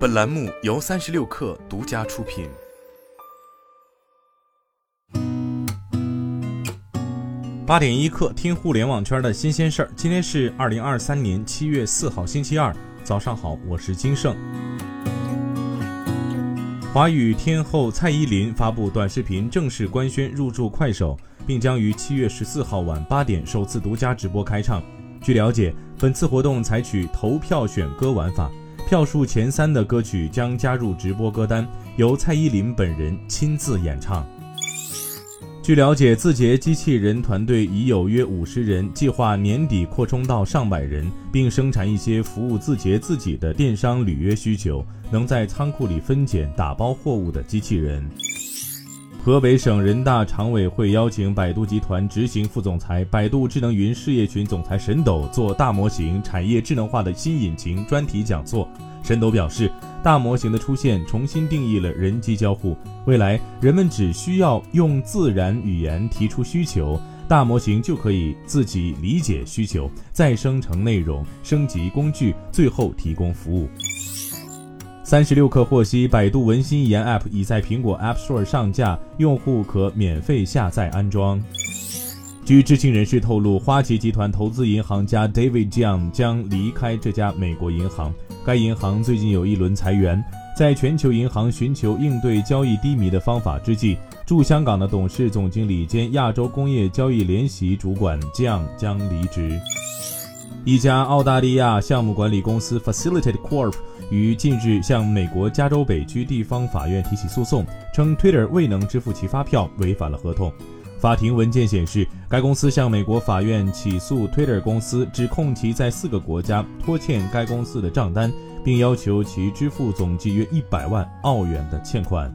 本栏目由三十六氪独家出品。八点一刻，听互联网圈的新鲜事儿。今天是二零二三年七月四号，星期二，早上好，我是金盛。华语天后蔡依林发布短视频，正式官宣入驻快手，并将于七月十四号晚八点首次独家直播开唱。据了解，本次活动采取投票选歌玩法。票数前三的歌曲将加入直播歌单，由蔡依林本人亲自演唱。据了解，字节机器人团队已有约五十人，计划年底扩充到上百人，并生产一些服务字节自己的电商履约需求，能在仓库里分拣打包货物的机器人。河北省人大常委会邀请百度集团执行副总裁、百度智能云事业群总裁沈斗做大模型产业智能化的新引擎专题讲座。沈斗表示，大模型的出现重新定义了人机交互，未来人们只需要用自然语言提出需求，大模型就可以自己理解需求，再生成内容、升级工具，最后提供服务。三十六氪获悉，百度文心一言 App 已在苹果 App Store 上架，用户可免费下载安装。据知情人士透露，花旗集团投资银行家 David Jiang 将离开这家美国银行。该银行最近有一轮裁员，在全球银行寻求应对交易低迷的方法之际，驻香港的董事总经理兼亚洲工业交易联席主管 Jiang 将离职。一家澳大利亚项目管理公司 Facilitate Corp 于近日向美国加州北区地方法院提起诉讼，称 Twitter 未能支付其发票，违反了合同。法庭文件显示，该公司向美国法院起诉 Twitter 公司，指控其在四个国家拖欠该公司的账单，并要求其支付总计约一百万澳元的欠款。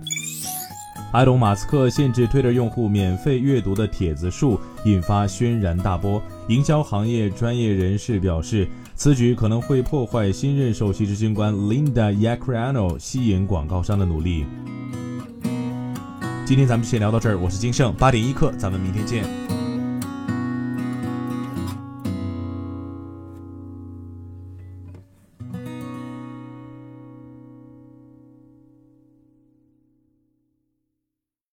埃隆·马斯克限制 Twitter 用户免费阅读的帖子数，引发轩然大波。营销行业专业人士表示，此举可能会破坏新任首席执行官 Linda Yaccarino 吸引广告商的努力。今天咱们先聊到这儿，我是金盛，八点一刻，咱们明天见。